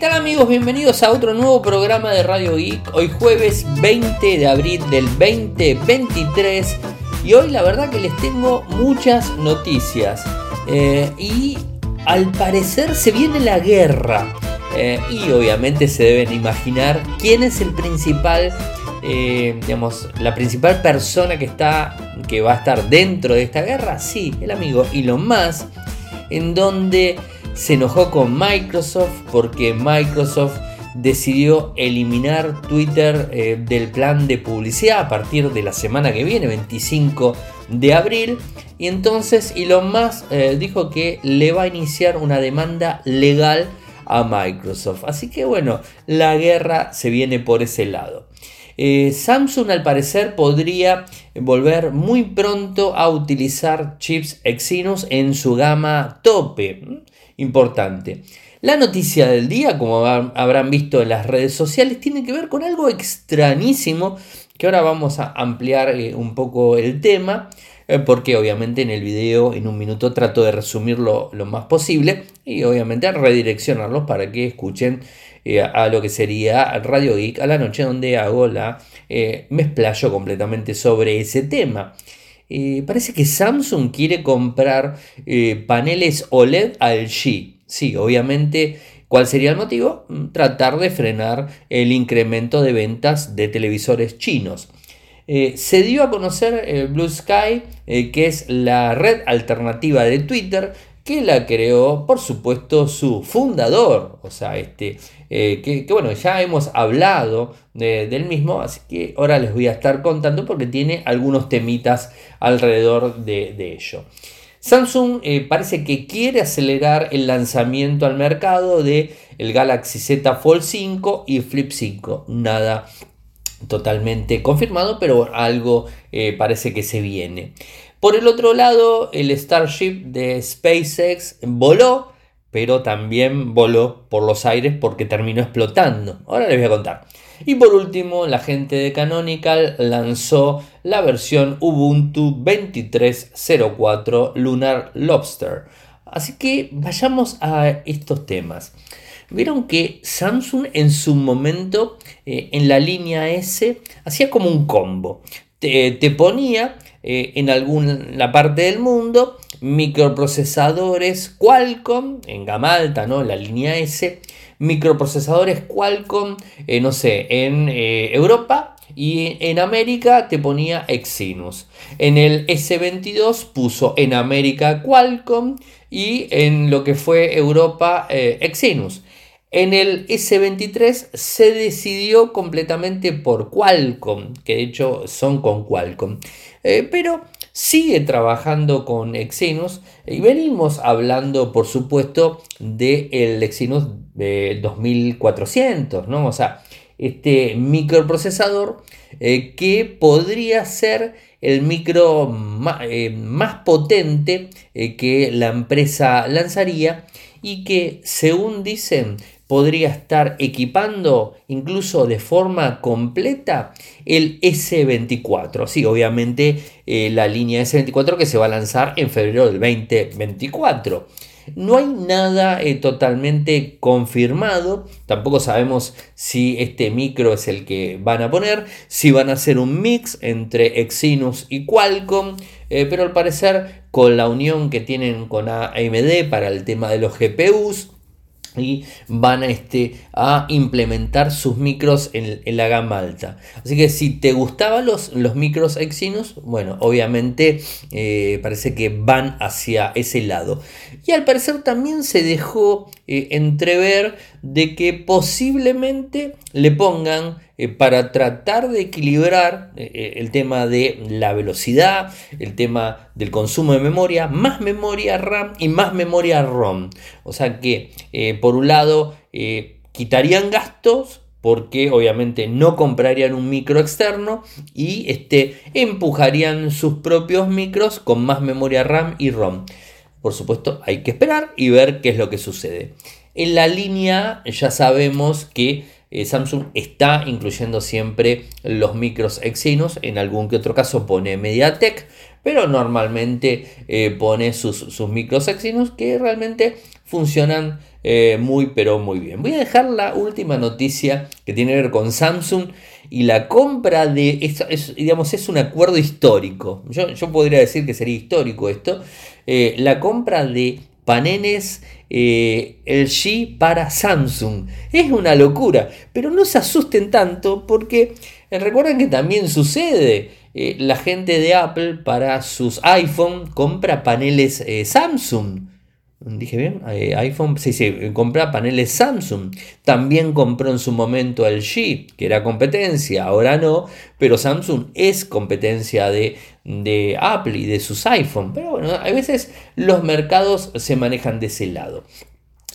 tal amigos? Bienvenidos a otro nuevo programa de Radio Geek. Hoy jueves 20 de abril del 2023 y hoy la verdad que les tengo muchas noticias eh, y al parecer se viene la guerra eh, y obviamente se deben imaginar quién es el principal, eh, digamos, la principal persona que está, que va a estar dentro de esta guerra. Sí, el amigo Elon Musk, en donde se enojó con Microsoft porque Microsoft decidió eliminar Twitter eh, del plan de publicidad a partir de la semana que viene, 25 de abril. Y entonces Elon Musk eh, dijo que le va a iniciar una demanda legal a Microsoft. Así que bueno, la guerra se viene por ese lado. Eh, Samsung al parecer podría volver muy pronto a utilizar chips Exynos en su gama tope importante. La noticia del día, como habrán visto en las redes sociales, tiene que ver con algo extrañísimo que ahora vamos a ampliar eh, un poco el tema, eh, porque obviamente en el video en un minuto trato de resumirlo lo más posible y obviamente redireccionarlos para que escuchen eh, a lo que sería Radio Geek a la noche donde hago la... me explayo completamente sobre ese tema. Parece que Samsung quiere comprar paneles OLED al G. Sí, obviamente, ¿cuál sería el motivo? Mm, tratar de frenar el incremento de ventas de televisores chinos. Eh, se dio a conocer eh, Blue Sky, eh, que es la red alternativa de Twitter, que la creó, por supuesto, su fundador. O sea, este, que, bueno, ya hemos hablado del mismo, así que ahora les voy a estar contando porque tiene algunos temitas alrededor de, de ello. Samsung eh, parece que quiere acelerar el lanzamiento al mercado de el Galaxy Z Fold 5 y Flip 5. Nada totalmente confirmado, pero algo eh, parece que se viene. Por el otro lado, el Starship de SpaceX voló, pero también voló por los aires porque terminó explotando. Ahora les voy a contar. Y por último, la gente de Canonical lanzó la versión Ubuntu 23.04 Lunar Lobster. Así que vayamos a estos temas. Vieron que Samsung en su momento eh, en la línea S hacía como un combo. Te, ponía eh, en alguna parte del mundo microprocesadores Qualcomm en gama alta, ¿no? la línea S, microprocesadores Qualcomm, eh, no sé, en eh, Europa y en América te ponía Exynos. En el S22 puso en América Qualcomm y en lo que fue Europa eh, Exynos. En el S23 se decidió completamente por Qualcomm, que de hecho son con Qualcomm. pero sigue trabajando con Exynos y venimos hablando, por supuesto, del Exynos de 2400, ¿no? O sea, este microprocesador eh, que podría ser el micro eh, más, potente eh, que la empresa lanzaría y que según dicen podría estar equipando incluso de forma completa el S24. Sí, obviamente eh, la línea S24 que se va a lanzar en febrero del 2024. No hay nada eh, totalmente confirmado, tampoco sabemos si este micro es el que van a poner, si van a hacer un mix entre Exynos y Qualcomm, eh, pero al parecer con la unión que tienen con AMD para el tema de los GPUs, y van a, este, a implementar sus micros en, la gama alta. Así que si te gustaban los, los micros Exynos, bueno, obviamente eh, parece que van hacia ese lado. Y al parecer también se dejó eh, entrever de que posiblemente le pongan eh, para tratar de equilibrar eh, eh, el tema de la velocidad, el tema del consumo de memoria, más memoria RAM y más memoria ROM. O sea que, por un lado, quitarían gastos porque obviamente no comprarían un micro externo y este, empujarían sus propios micros con más memoria RAM y ROM. Por supuesto, hay que esperar y ver qué es lo que sucede. En la línea ya sabemos que eh, Samsung está incluyendo siempre los micros Exynos, en algún que otro caso pone MediaTek, pero normalmente eh, pone sus, sus microsexinos que realmente funcionan eh, muy pero muy bien. Voy a dejar la última noticia que tiene que ver con Samsung y la compra de, es, digamos, es un acuerdo histórico. Yo, podría decir que sería histórico esto. La compra de paneles eh, LG para Samsung. Es una locura, pero no se asusten tanto porque recuerden que también sucede. la gente de Apple para sus iPhone compra paneles Samsung. Dije bien, eh, iPhone, sí, sí, compra paneles Samsung. También compró en su momento LG, que era competencia, ahora no, pero Samsung es competencia de, de Apple y de sus iPhone. Pero bueno, a veces los mercados se manejan de ese lado.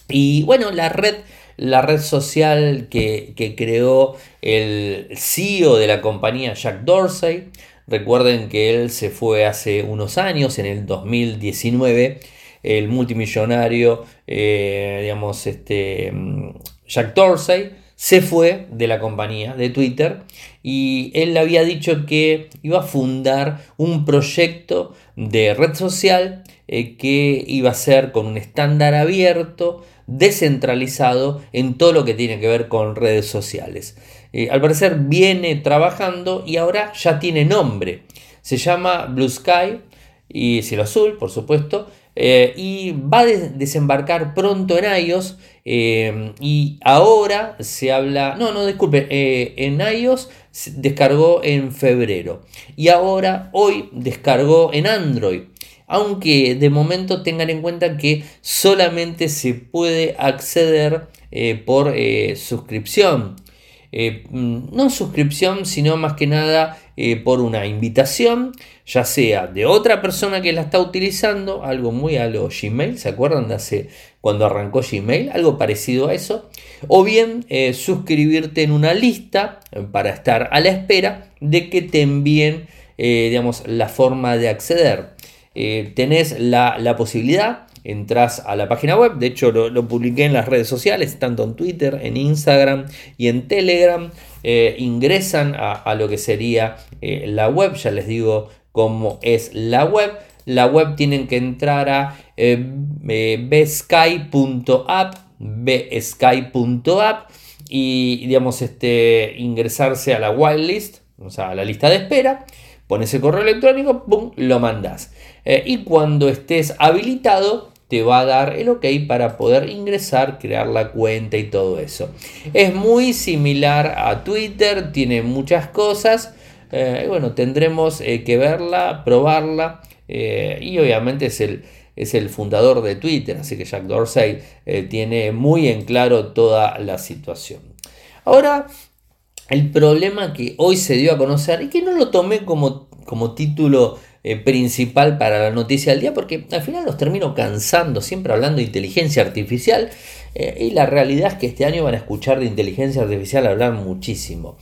Y bueno, la red, la red social que, que creó el CEO de la compañía, Jack Dorsey, recuerden que él se fue hace unos años, en el 2019 el multimillonario, eh, digamos, este, mm, Jack Dorsey, se fue de la compañía de Twitter y él había dicho que iba a fundar un proyecto de red social eh, que iba a ser con un estándar abierto, descentralizado en todo lo que tiene que ver con redes sociales. Eh, al parecer viene trabajando y ahora ya tiene nombre. Se llama Blue Sky y cielo azul, por supuesto, eh, y va a desembarcar pronto en iOS eh, y ahora se habla, no, no, disculpe, eh, en iOS descargó en febrero y ahora hoy descargó en Android. Aunque de momento tengan en cuenta que solamente se puede acceder por suscripción. Mm, no suscripción, sino más que nada por una invitación ya sea de otra persona que la está utilizando, algo muy a lo Gmail, ¿se acuerdan de hace cuando arrancó Gmail? Algo parecido a eso, o bien eh, suscribirte en una lista eh, para estar a la espera de que te envíen, eh, digamos, la forma de acceder. tenés la, posibilidad, entras a la página web, de hecho lo, publiqué en las redes sociales, tanto en Twitter, en Instagram y en Telegram. Ingresan a, lo que sería la web, ya les digo como es la web. La web tienen que entrar a eh, eh bsky.app, bsky.app y digamos este, ingresarse a la whitelist, o sea, a la lista de espera. Pones el correo electrónico, ¡pum! lo mandas. Eh, y cuando estés habilitado, te va a dar el ok para poder ingresar, crear la cuenta y todo eso. Es muy similar a Twitter, tiene muchas cosas. Eh, bueno, tendremos eh, que verla, probarla eh, y obviamente es el, es el fundador de Twitter, así que Jack Dorsey tiene muy en claro toda la situación. Ahora, el problema que hoy se dio a conocer y que no lo tomé como, como título principal para la noticia del día, porque al final los termino cansando, siempre hablando de inteligencia artificial, y la realidad es que este año van a escuchar de inteligencia artificial hablar muchísimo.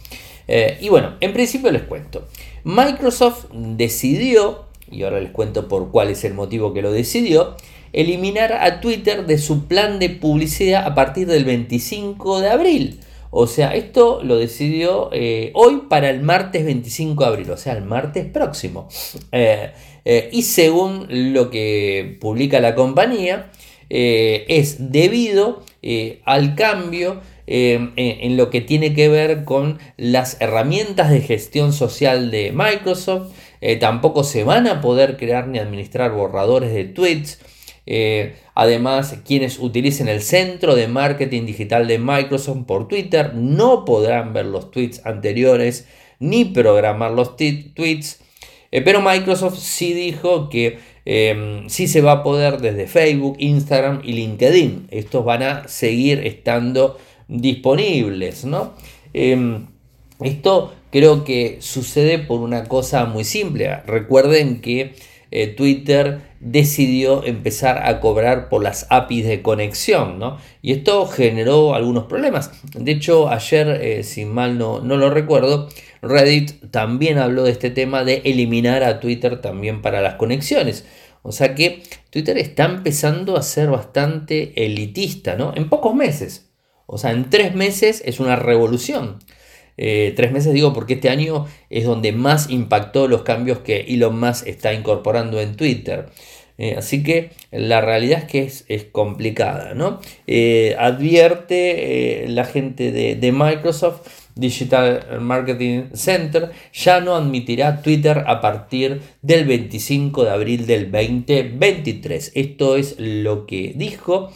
Eh, y bueno, en principio les cuento. Microsoft decidió, y ahora les cuento por cuál es el motivo que lo decidió, eliminar a Twitter de su plan de publicidad a partir del 25 de abril. O sea, esto lo decidió eh, hoy para el martes 25 de abril, o sea, el martes próximo. Eh, y según lo que publica la compañía, es debido al cambio en, lo que tiene que ver con las herramientas de gestión social de Microsoft. Eh, tampoco se van a poder crear ni administrar borradores de tweets. Eh, además, quienes utilicen el centro de marketing digital de Microsoft por Twitter no podrán ver los tweets anteriores ni programar los tweets. Eh, pero Microsoft sí dijo que em, sí se va a poder desde Facebook, Instagram y LinkedIn. Estos van a seguir estando disponibles, ¿no? Em, esto creo que sucede por una cosa muy simple. Recuerden que eh, Twitter decidió empezar a cobrar por las APIs de conexión, ¿no? Y esto generó algunos problemas. De hecho, ayer, eh, si mal no, no lo recuerdo, Reddit también habló de este tema de eliminar a Twitter también para las conexiones. O sea que Twitter está empezando a ser bastante elitista, ¿no? En pocos meses. O sea, en tres meses es una revolución. Eh, tres meses digo porque este año es donde más impactó los cambios que Elon Musk está incorporando en Twitter. Eh, así que la realidad es que es, complicada. ¿no? Eh, advierte la gente de, Microsoft Digital Marketing Center ya no admitirá Twitter a partir del 25 de abril del 2023. Esto es lo que dijo.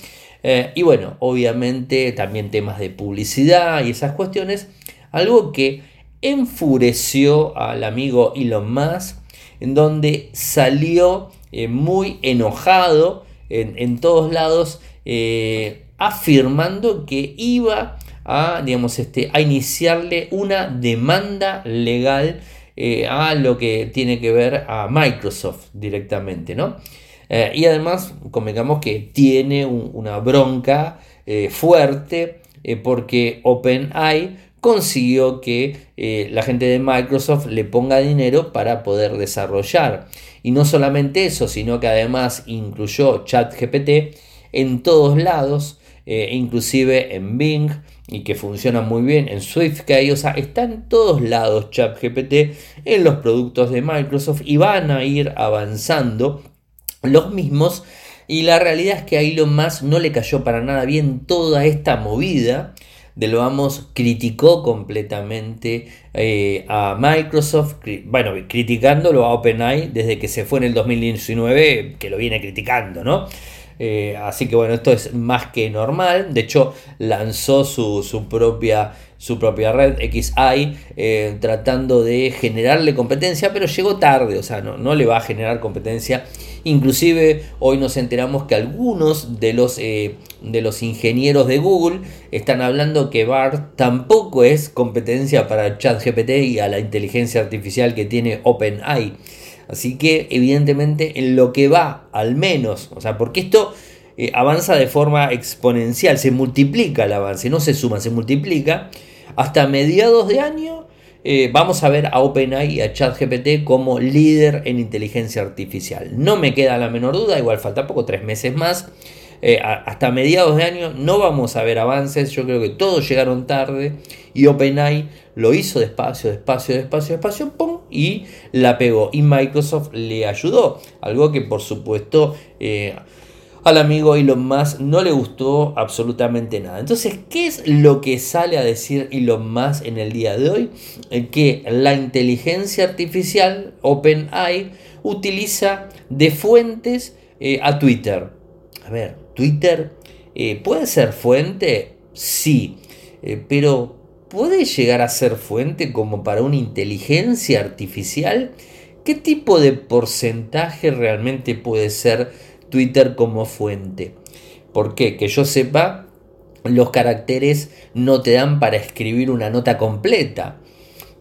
y bueno, obviamente también temas de publicidad y esas cuestiones algo que enfureció al amigo Elon Musk, en donde salió eh, muy enojado en, todos lados, eh, afirmando que iba a, digamos, este, a iniciarle una demanda legal eh, a lo que tiene que ver a Microsoft directamente, ¿no? y además, convengamos que tiene una bronca fuerte porque OpenAI consiguió que eh, la gente de Microsoft le ponga dinero para poder desarrollar. Y no solamente eso, sino que además incluyó ChatGPT en todos lados, eh, inclusive en Bing, y que funciona muy bien en SwiftKey, o sea, está en todos lados ChatGPT en los productos de Microsoft y van a ir avanzando los mismos. Y la realidad es que a Elon Musk no le cayó para nada bien toda esta movida de lo vamos criticó completamente eh, a Microsoft, bueno, criticándolo a OpenAI desde que se fue en el 2019, que lo viene criticando, ¿no? Eh, así que bueno, esto es más que normal. De hecho, lanzó su, propia, su propia red XI eh, tratando de generarle competencia, pero llegó tarde, o sea, no, no le va a generar competencia Inclusive hoy nos enteramos que algunos de los, de los ingenieros de Google están hablando que BART tampoco es competencia para ChatGPT y a la inteligencia artificial que tiene OpenAI. Así que evidentemente en lo que va, al menos, o sea, porque esto eh, avanza de forma exponencial, se multiplica el avance, no se suma, se multiplica. Hasta mediados de año eh, vamos a ver a OpenAI y a ChatGPT como líder en inteligencia artificial. No me queda la menor duda, igual falta poco, tres meses más. Eh, hasta mediados de año no vamos a ver avances, yo creo que todos llegaron tarde y OpenAI lo hizo despacio, despacio, despacio, despacio, ¡pum! y la pegó. Y Microsoft le ayudó, algo que por supuesto... Eh, al amigo Elon Musk no le gustó absolutamente nada. Entonces, ¿qué es lo que sale a decir Elon Musk en el día de hoy? Eh, que la inteligencia artificial, OpenAI, utiliza de fuentes a Twitter. A ver, Twitter eh, puede ser fuente, sí, pero ¿puede llegar a ser fuente como para una inteligencia artificial? ¿Qué tipo de porcentaje realmente puede ser Twitter como fuente. ¿Por qué? Que yo sepa, los caracteres no te dan para escribir una nota completa.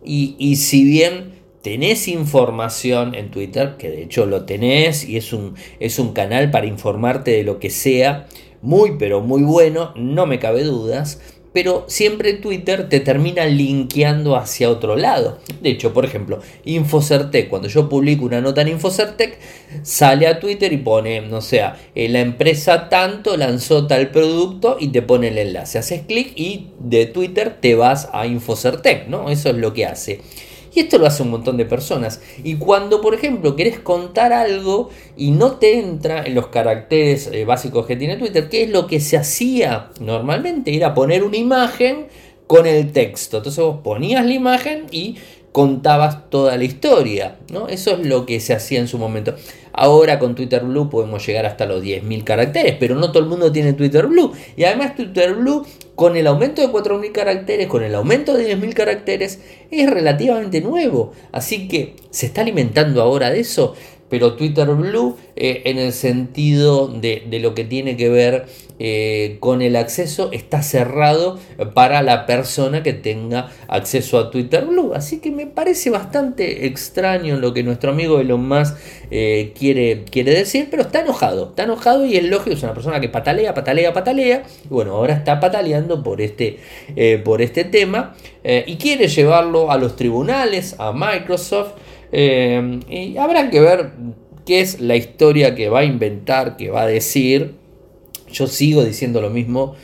Y, si bien tenés información en Twitter, que de hecho lo tenés y es un, es un canal para informarte de lo que sea, muy pero muy bueno, no me cabe dudas, pero siempre Twitter te termina linkeando hacia otro lado. De hecho, por ejemplo, Infocertec, cuando yo publico una nota en Infocertec, sale a Twitter y pone, no sé, eh, la empresa tanto lanzó tal producto y te pone el enlace. Haces clic y de Twitter te vas a Infocertec, ¿no? Eso es lo que hace. Y esto lo hace un montón de personas. Y cuando, por ejemplo, querés contar algo y no te entra en los caracteres eh, básicos que tiene Twitter, ¿qué es lo que se hacía normalmente? Era poner una imagen con el texto. Entonces vos ponías la imagen y contabas toda la historia, ¿no? Eso es lo que se hacía en su momento. Ahora con Twitter Blue podemos llegar hasta los 10.000 caracteres, pero no todo el mundo tiene Twitter Blue. Y además Twitter Blue, con el aumento de 4.000 caracteres, con el aumento de 10.000 caracteres, es relativamente nuevo. Así que se está alimentando ahora de eso pero Twitter Blue eh, en el sentido de, lo que tiene que ver eh, con el acceso está cerrado para la persona que tenga acceso a Twitter Blue. Así que me parece bastante extraño lo que nuestro amigo Elon Musk eh, quiere, quiere decir, pero está enojado, está enojado y es lógico, es una persona que patalea, patalea, patalea. Y bueno, ahora está pataleando por este, por este tema y quiere llevarlo a los tribunales, a Microsoft. Eh, y habrá que ver qué es la historia que va a inventar, que va a decir. yo sigo diciendo lo mismo.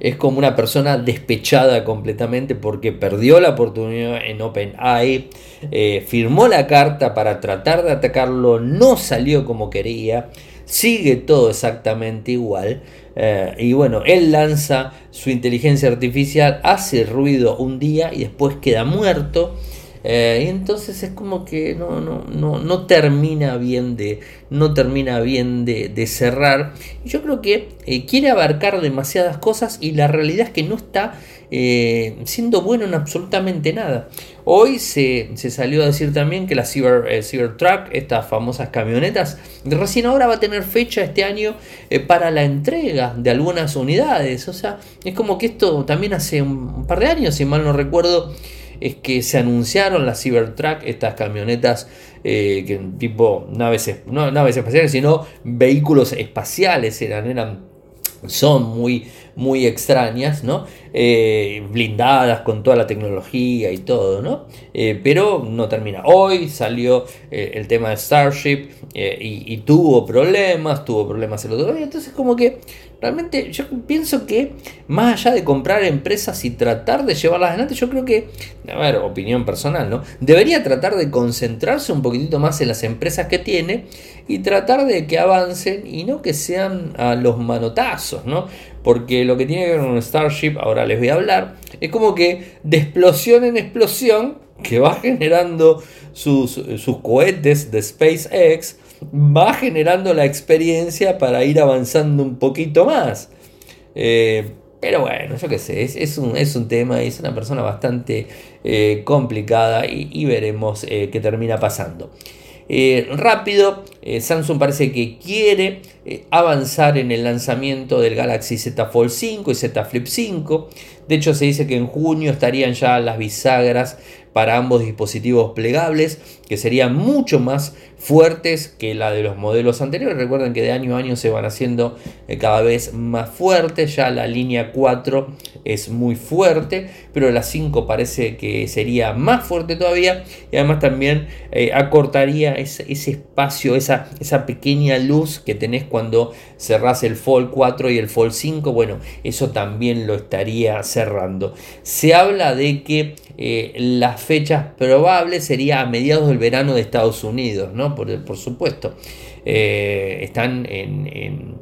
Es como una persona despechada completamente porque perdió la oportunidad en OpenAI, eh, firmó la carta para tratar de atacarlo, no salió como quería, sigue todo exactamente igual. Eh, y bueno, él lanza su inteligencia artificial, hace ruido un día y después queda muerto. Eh, y entonces es como que no, no, no, no termina bien de, no termina bien de, cerrar. Yo creo que eh, quiere abarcar demasiadas cosas y la realidad es que no está eh, siendo bueno en absolutamente nada. Hoy se, salió a decir también que la Cyber, Cybertruck, estas famosas camionetas, recién ahora va a tener fecha este año para la entrega de algunas unidades. O sea, es como que esto también hace un par de años, si mal no recuerdo, es que se anunciaron las Cybertruck, estas camionetas eh, que tipo naves, no naves espaciales, sino vehículos espaciales eran, eran son muy, muy extrañas, ¿no? Eh, blindadas con toda la tecnología y todo, ¿no? Eh, pero no termina. Hoy salió el tema de Starship y, tuvo problemas, tuvo problemas el otro día. Entonces, como que realmente yo pienso que más allá de comprar empresas y tratar de llevarlas adelante, yo creo que, a ver, opinión personal, ¿no? Debería tratar de concentrarse un poquitito más en las empresas que tiene y tratar de que avancen y no que sean a los manotazos, ¿no? Porque lo que tiene que ver con Starship, ahora les voy a hablar, es como que de explosión en explosión, que va generando sus, cohetes de SpaceX, va generando la experiencia para ir avanzando un poquito más. Eh, pero bueno, yo qué sé, es, un, es un tema es una persona bastante eh, complicada y, veremos eh, qué termina pasando. Rápido. Eh, Samsung parece que quiere eh, avanzar en el lanzamiento del Galaxy Z Fold 5 y Z Flip 5. De hecho, se dice que en junio estarían ya las bisagras para ambos dispositivos plegables, que serían mucho más fuertes que la de los modelos anteriores. Recuerden que de año a año se van haciendo eh, cada vez más fuertes. Ya la línea 4 es muy fuerte, pero la 5 parece que sería más fuerte todavía. Y además también acortaría ese, espacio, esa, esa pequeña luz que tenés cuando cerrás el Fold 4 y el Fold 5. Bueno, eso también lo estaría cerrando. Se habla de que eh, las fechas probables sería a mediados del verano de Estados Unidos, ¿no? Por, supuesto. Eh, están en,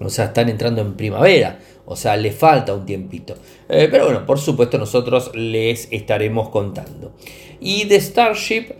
o sea, están entrando en primavera. O sea, le falta un tiempito. Eh, pero bueno, por supuesto nosotros les estaremos contando. Y de Starship,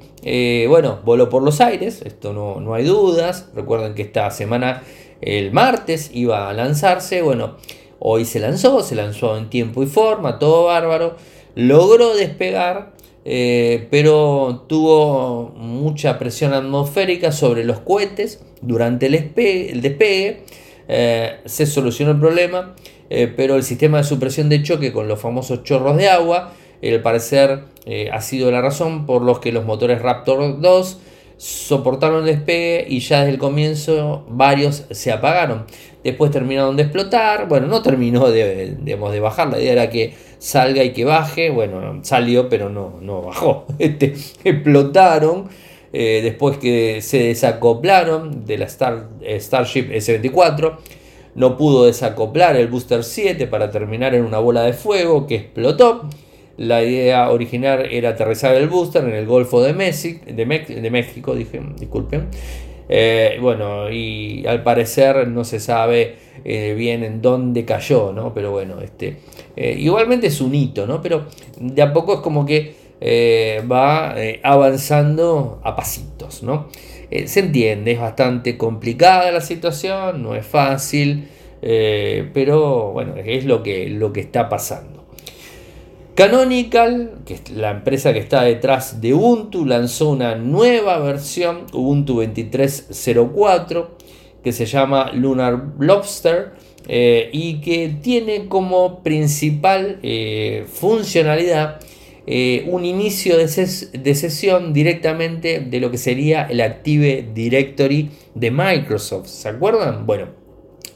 bueno, voló por los aires, esto no, no hay dudas. Recuerden que esta semana, el martes, iba a lanzarse. Bueno, hoy se lanzó, se lanzó en tiempo y forma, todo bárbaro logró despegar, eh, pero tuvo mucha presión atmosférica sobre los cohetes durante el, despegue. Eh, se solucionó el problema, eh, pero el sistema de supresión de choque con los famosos chorros de agua, al parecer ha sido la razón por los que los motores Raptor 2 soportaron el despegue y ya desde el comienzo varios se apagaron. Después terminaron de explotar, bueno, no terminó de, de bajar, la idea era que salga y que baje. Bueno, salió, pero no, no bajó. Este, explotaron. Eh, después que se desacoplaron de la Star, eh, Starship S-24. No pudo desacoplar el Booster 7 para terminar en una bola de fuego que explotó. La idea original era aterrizar el booster en el Golfo de, México, de, México dije, disculpen. Eh, bueno, y al parecer no se sabe bien en dónde cayó, ¿no? Pero bueno, este, eh, igualmente es un hito, ¿no? Pero de a poco es como que eh, va eh, avanzando a pasitos, ¿no? se entiende, es bastante complicada la situación, no es fácil, pero bueno, es lo que, lo que está pasando. Canonical, que es la empresa que está detrás de Ubuntu, lanzó una nueva versión, Ubuntu 23.04, que se llama Lunar Lobster eh, y que tiene como principal eh, funcionalidad eh, un inicio de, sesión directamente de lo que sería el Active Directory de Microsoft. ¿Se acuerdan? Bueno,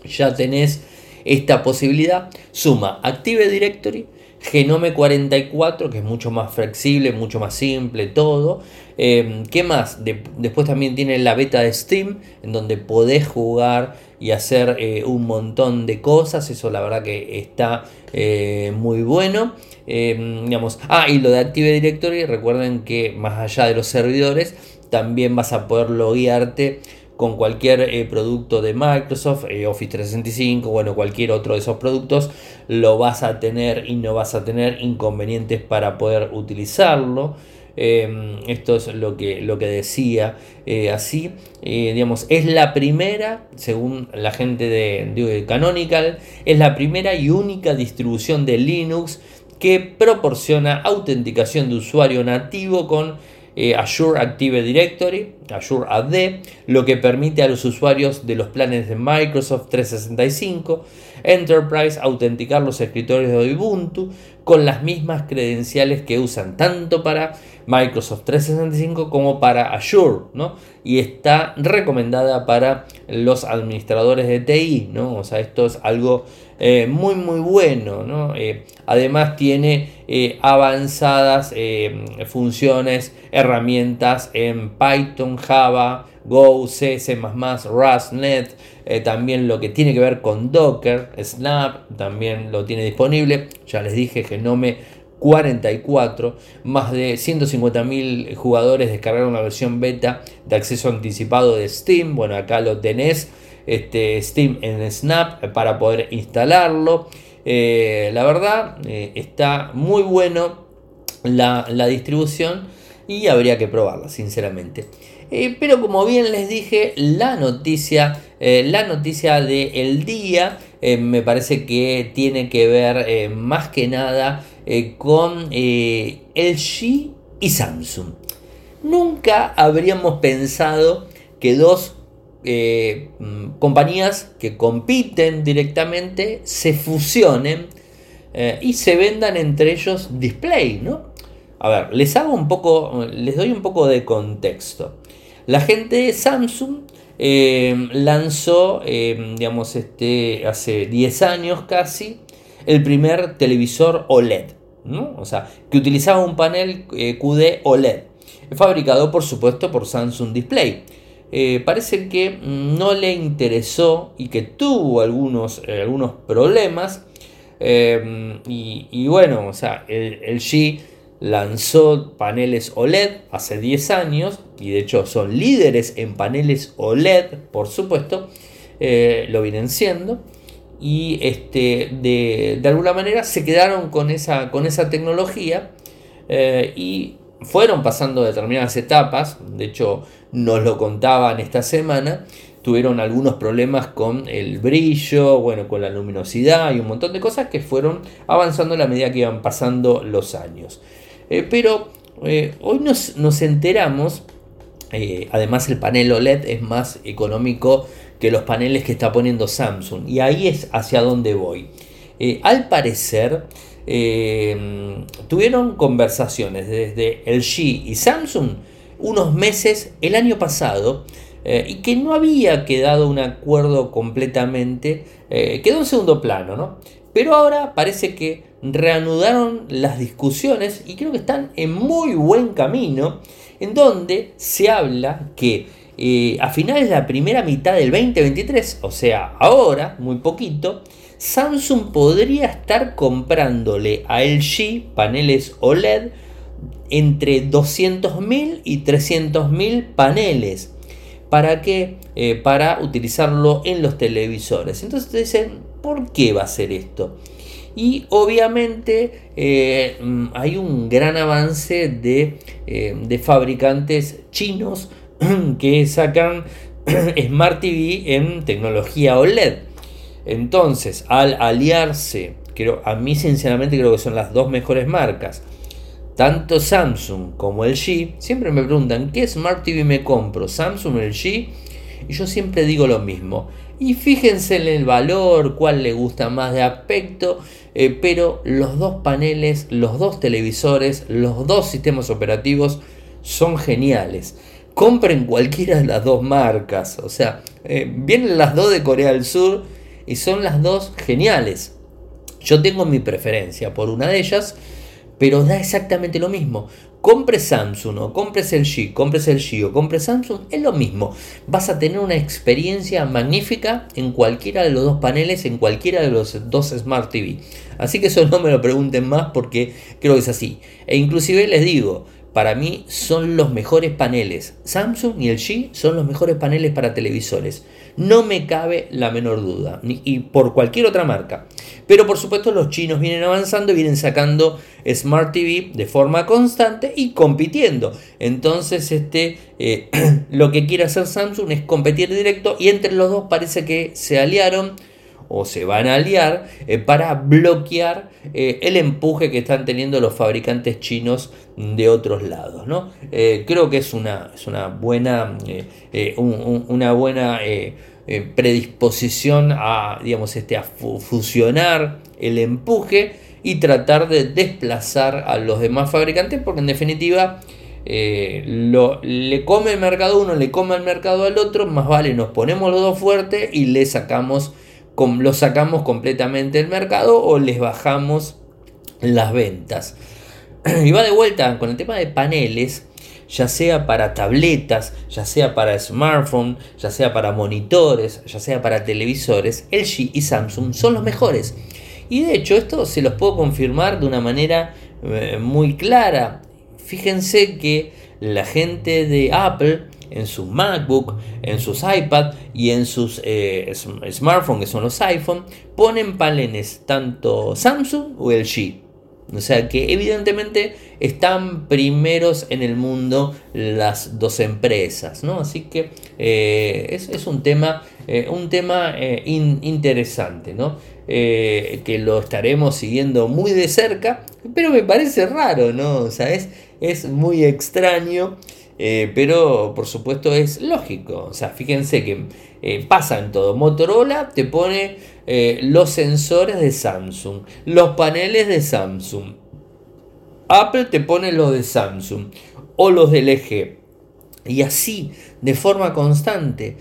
ya tenés esta posibilidad. Suma Active Directory Genome 44, que es mucho más flexible, mucho más simple, todo. Eh, ¿Qué más? después también tiene la beta de Steam, en donde podés jugar y hacer eh, un montón de cosas. Eso la verdad que está eh, muy bueno. digamos, ah, y lo de Active Directory, recuerden que más allá de los servidores, también vas a poder loguearte con cualquier eh, producto de Microsoft, eh, Office 365, bueno, cualquier otro de esos productos, lo vas a tener y no vas a tener inconvenientes para poder utilizarlo. Em, esto es lo que, lo que decía eh, así. digamos, es la primera, según la gente de, de Canonical, es la primera y única distribución de Linux que proporciona autenticación de usuario nativo con eh, Azure Active Directory, Azure AD, lo que permite a los usuarios de los planes de Microsoft 365 Enterprise autenticar los escritorios de Ubuntu con las mismas credenciales que usan tanto para Microsoft 365 como para Azure, ¿no? Y está recomendada para los administradores de TI, ¿no? O sea, esto es algo eh, muy muy bueno, ¿no? Eh, además tiene eh, avanzadas funciones, herramientas en Python, Java, Go, C, C++, Rust, Net, también lo que tiene que ver con Docker, Snap, también lo tiene disponible, ya les dije que no me 44, más de 150.000 jugadores descargaron una versión beta de acceso anticipado de Steam, bueno acá lo tenés, este, Steam en Snap para poder instalarlo. Eh, la verdad eh, está muy bueno la, distribución y habría que probarla, sinceramente. Eh, pero como bien les dije, la noticia, la noticia del día me parece que tiene que ver más que nada con LG y Samsung. Nunca habríamos pensado que dos eh, mm, compañías que compiten directamente se fusionen eh, y se vendan entre ellos display, ¿no? A ver, les hago un poco, les doy un poco de contexto. La gente de Samsung eh, lanzó, digamos, este, hace 10 años casi, el primer televisor OLED, ¿no? O sea, que utilizaba un panel QD OLED, fabricado por supuesto por Samsung Display. Eh, parece que no le interesó y que tuvo algunos, eh, algunos problemas. Eh, y, bueno, o sea, el, G lanzó paneles OLED hace 10 años y de hecho son líderes en paneles OLED, por supuesto, lo vienen siendo. Y este, de, de, alguna manera se quedaron con esa, con esa tecnología y fueron pasando determinadas etapas, de hecho nos lo contaban esta semana, tuvieron algunos problemas con el brillo, bueno, con la luminosidad y un montón de cosas que fueron avanzando a la medida que iban pasando los años. Eh, pero eh, hoy nos, enteramos, eh, además el panel OLED es más económico que los paneles que está poniendo Samsung y ahí es hacia donde voy. al parecer, tuvieron conversaciones desde LG y Samsung unos meses el año pasado eh, y que no había quedado un acuerdo completamente, eh, quedó en segundo plano, ¿no? Pero ahora parece que reanudaron las discusiones y creo que están en muy buen camino, en donde se habla que eh, a finales de la primera mitad del 2023, o sea, ahora, muy poquito, Samsung podría estar comprándole a LG paneles OLED entre 200.000 y 300.000 paneles. ¿Para qué? Eh, para utilizarlo en los televisores. Entonces dicen, ¿por qué va a ser esto? Y obviamente eh, mm, hay un gran avance de, eh, de fabricantes chinos que sacan Smart TV en tecnología OLED. Entonces, al aliarse, creo, a mí sinceramente creo que son las dos mejores marcas tanto Samsung como LG siempre me preguntan qué Smart TV me compro, Samsung o LG, y yo siempre digo lo mismo. Y fíjense en el valor, cuál le gusta más de aspecto, eh, pero los dos paneles, los dos televisores, los dos sistemas operativos son geniales. Compren cualquiera de las dos marcas, o sea, eh, vienen las dos de Corea del Sur y son las dos geniales. Yo tengo mi preferencia por una de ellas, pero da exactamente lo mismo. Compre Samsung o compres LG, compres LG o compres Samsung, es lo mismo. Vas a tener una experiencia magnífica en cualquiera de los dos paneles, en cualquiera de los dos Smart TV. Así que eso no me lo pregunten más porque creo que es así. E inclusive les digo, para mí son los mejores paneles. Samsung y LG son los mejores paneles para televisores. No me cabe la menor duda. y por cualquier otra marca. Pero por supuesto los chinos vienen avanzando vienen sacando Smart TV de forma constante y compitiendo. Entonces este, eh, lo que quiere hacer Samsung es competir directo y entre los dos parece que se aliaron o se van a aliar eh, para bloquear eh, el empuje que están teniendo los fabricantes chinos de otros lados. ¿no? Eh, creo que es una, es una buena, una buena predisposición a, digamos, este, fusionar el empuje y tratar de desplazar a los demás fabricantes porque en definitiva lo, le come el mercado uno, le come el mercado al otro, más vale nos ponemos los dos fuertes y le sacamos lo sacamos completamente del mercado o les bajamos las ventas. Y va de vuelta con el tema de paneles, ya sea para tabletas, ya sea para smartphone, ya sea para monitores, ya sea para televisores, LG y Samsung son los mejores. Y de hecho esto se los puedo confirmar de una manera eh, muy clara. Fíjense que la gente de Apple en su MacBook, en sus iPad y en sus eh, smartphones, que son los iPhone, ponen paneles tanto Samsung o LG. O sea que evidentemente están primeros en el mundo las dos empresas, ¿no? Así que eh, es, un tema, eh, un tema interesante, ¿no? que lo estaremos siguiendo muy de cerca, pero me parece raro, ¿no? O sea, es, es muy extraño eh, pero por supuesto es lógico. O sea, fíjense que eh, pasa todo. Motorola te pone eh, los sensores de Samsung, los paneles de Samsung. Apple te pone los de Samsung o los de LG. Y así, de forma constante.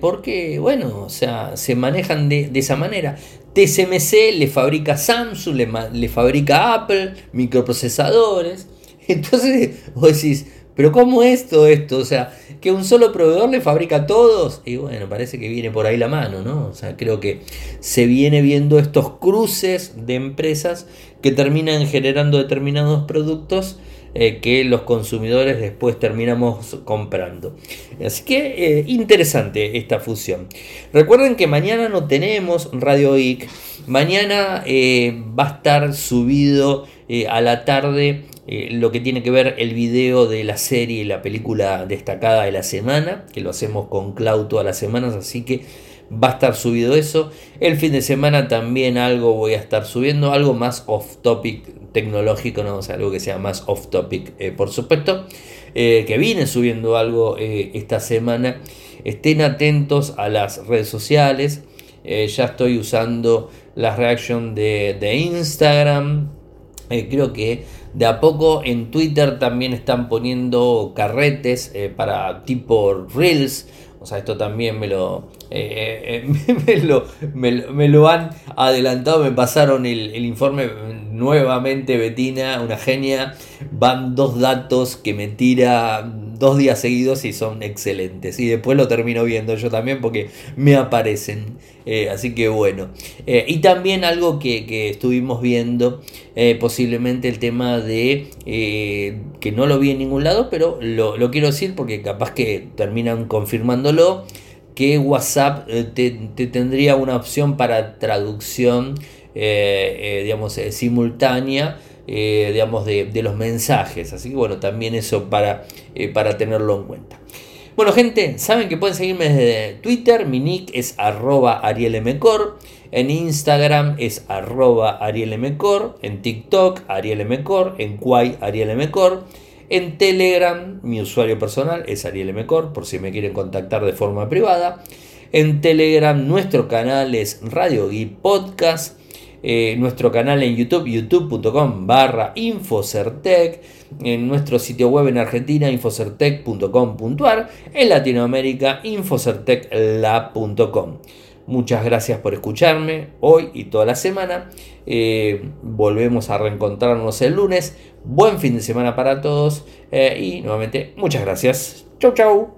porque, bueno, o sea, se manejan de, esa manera. TSMC le fabrica Samsung, le, le fabrica Apple, microprocesadores. Entonces, vos decís, pero ¿cómo es todo esto? O sea, que un solo proveedor le fabrica a todos. Y bueno, parece que viene por ahí la mano, ¿no? O sea, creo que se viene viendo estos cruces de empresas que terminan generando determinados productos eh, que los consumidores después terminamos comprando. Así que eh, interesante esta fusión. Recuerden que mañana no tenemos Radio IC. Mañana eh, va a estar subido a la tarde eh, lo que tiene que ver el video de la serie y la película destacada de la semana, que lo hacemos con Cloud todas las semanas, así que va a estar subido eso. El fin de semana también algo voy a estar subiendo, algo más off topic tecnológico, no, algo que sea más off topic, eh, por supuesto, eh, que viene subiendo algo esta semana. Estén atentos a las redes sociales. ya estoy usando la reacción de, de Instagram. creo que de a poco en Twitter también están poniendo carretes eh, para tipo Reels. O sea, esto también me lo, eh, eh, me, lo, han adelantado, me pasaron el, el, informe nuevamente, Betina, una genia. Van dos datos que me tira dos días seguidos y son excelentes. Y después lo termino viendo yo también porque me aparecen. Eh, así que bueno. Y también algo que, estuvimos viendo, posiblemente el tema de que no lo vi en ningún lado, pero lo, quiero decir porque capaz que terminan confirmándolo. Que WhatsApp te, tendría una opción para traducción, digamos, simultánea eh, digamos, de, los mensajes. Así que bueno, también eso para, eh, para tenerlo en cuenta. Bueno, gente, saben que pueden seguirme desde Twitter. Mi nick es arroba arielmcor. En Instagram es arroba arielmcor. En TikTok arielmcor. En Quay arielmcor. En Telegram mi usuario personal es arielmcor por si me quieren contactar de forma privada. En Telegram nuestro canal es Radio y Podcast. Eh, nuestro canal en YouTube, youtube.com barra Infocertec, en nuestro sitio web en Argentina, infocertec.com.ar, en Latinoamérica, infocertecla.com. Muchas gracias por escucharme hoy y toda la semana. Eh, volvemos a reencontrarnos el lunes. Buen fin de semana para todos. Eh, y nuevamente, muchas gracias. Chau, chau.